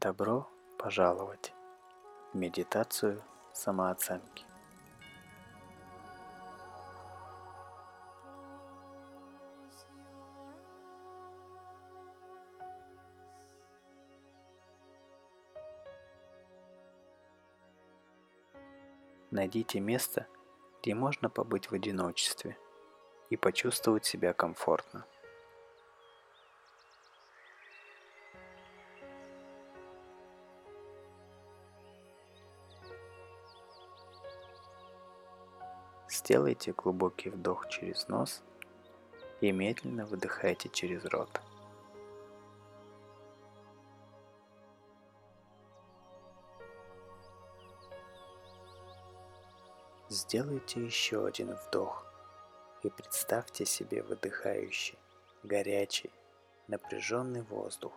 Добро пожаловать в медитацию самооценки. Найдите место, где можно побыть в одиночестве и почувствовать себя комфортно. Сделайте глубокий вдох через нос и медленно выдыхайте через рот. Сделайте еще один вдох и представьте себе выдыхающий, горячий, напряженный воздух,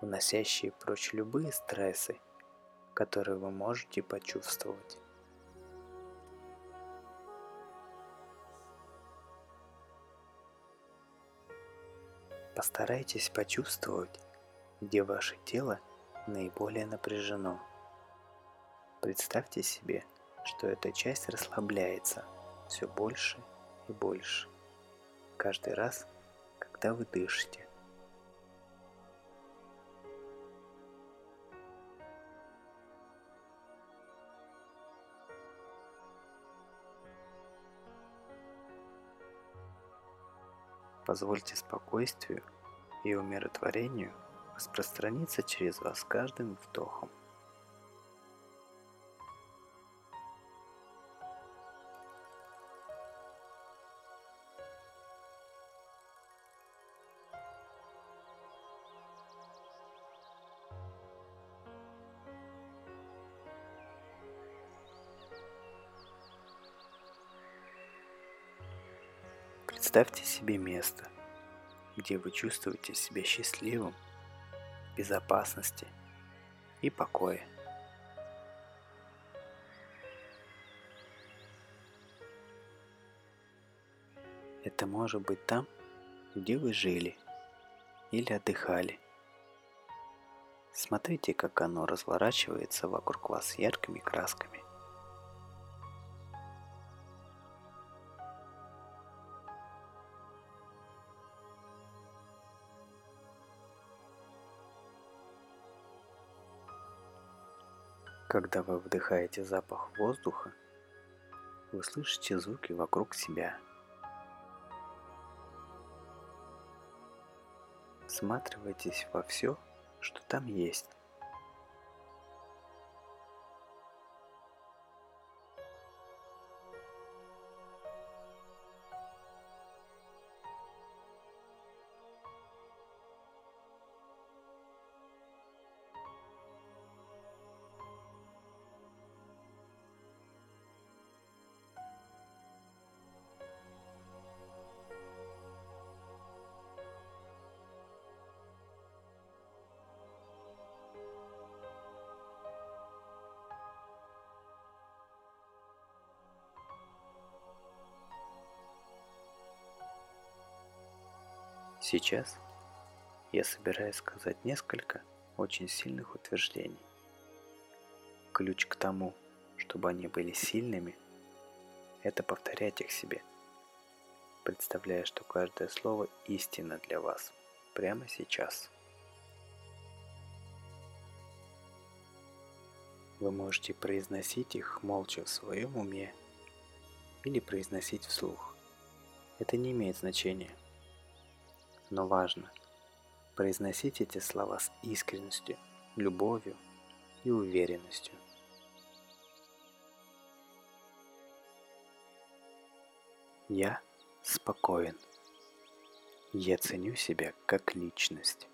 уносящий прочь любые стрессы, которые вы можете почувствовать. Постарайтесь почувствовать, где ваше тело наиболее напряжено. Представьте себе, что эта часть расслабляется все больше и больше. Каждый раз, когда вы дышите. Позвольте спокойствию и умиротворению распространиться через вас каждым вдохом. Представьте себе место, где вы чувствуете себя счастливым, безопасности и покое. Это может быть там, где вы жили или отдыхали. Смотрите, как оно разворачивается вокруг вас яркими красками. Когда вы вдыхаете запах воздуха, вы слышите звуки вокруг себя. Всматривайтесь во все, что там есть. Сейчас я собираюсь сказать несколько очень сильных утверждений. Ключ к тому, чтобы они были сильными, это повторять их себе, представляя, что каждое слово истина для вас прямо сейчас. Вы можете произносить их молча в своем уме или произносить вслух. Это не имеет значения – но важно произносить эти слова с искренностью, любовью и уверенностью. Я спокоен. Я ценю себя как личность.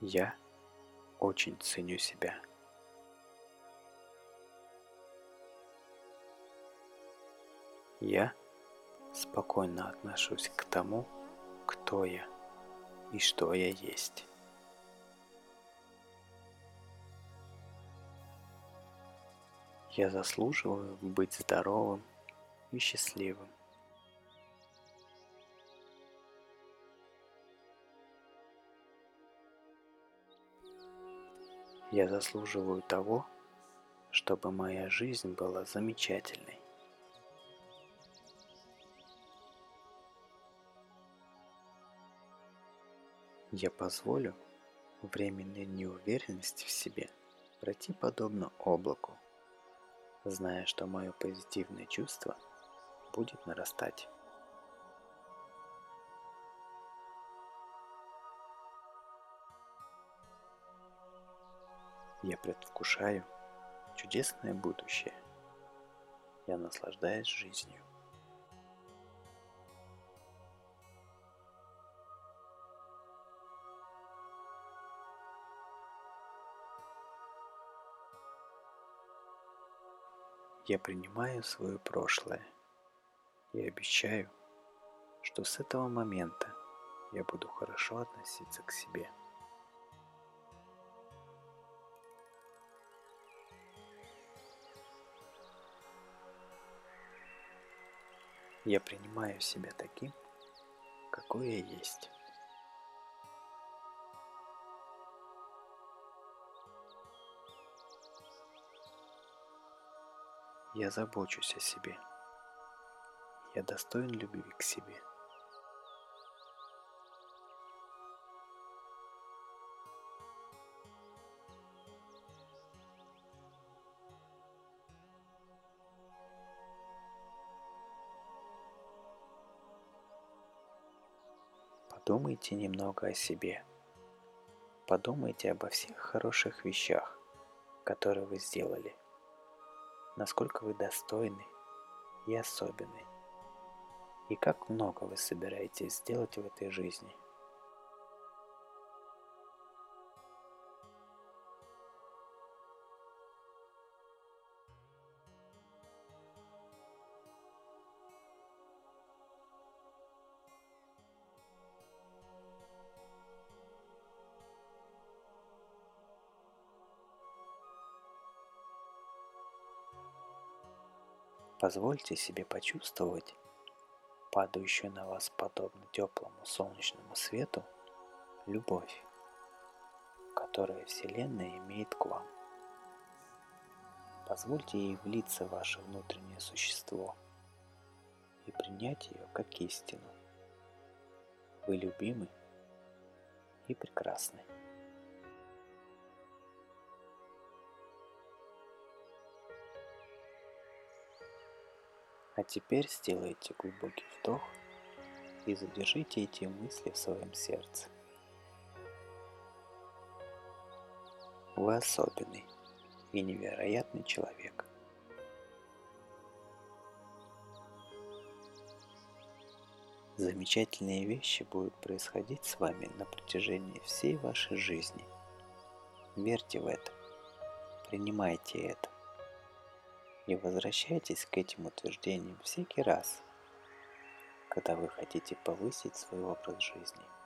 Я очень ценю себя. Я спокойно отношусь к тому, кто я и что я есть. Я заслуживаю быть здоровым и счастливым. Я заслуживаю того, чтобы моя жизнь была замечательной. Я позволю временной неуверенности в себе пройти подобно облаку, зная, что мое позитивное чувство будет нарастать. Я предвкушаю чудесное будущее. Я наслаждаюсь жизнью. Я принимаю свое прошлое и обещаю, что с этого момента я буду хорошо относиться к себе. Я принимаю себя таким, какой я есть. Я забочусь о себе. Я достоин любви к себе. Подумайте немного о себе. Подумайте обо всех хороших вещах, которые вы сделали. Насколько вы достойны и особенны, и как много вы собираетесь сделать в этой жизни – Позвольте себе почувствовать падающую на вас подобно теплому солнечному свету любовь, которую Вселенная имеет к вам. Позвольте ей влиться в ваше внутреннее существо и принять ее как истину. Вы любимы и прекрасны. А теперь сделайте глубокий вдох и задержите эти мысли в своем сердце. Вы особенный и невероятный человек. Замечательные вещи будут происходить с вами на протяжении всей вашей жизни. Верьте в это. Принимайте это и возвращайтесь к этим утверждениям всякий раз, когда вы хотите повысить свой образ жизни –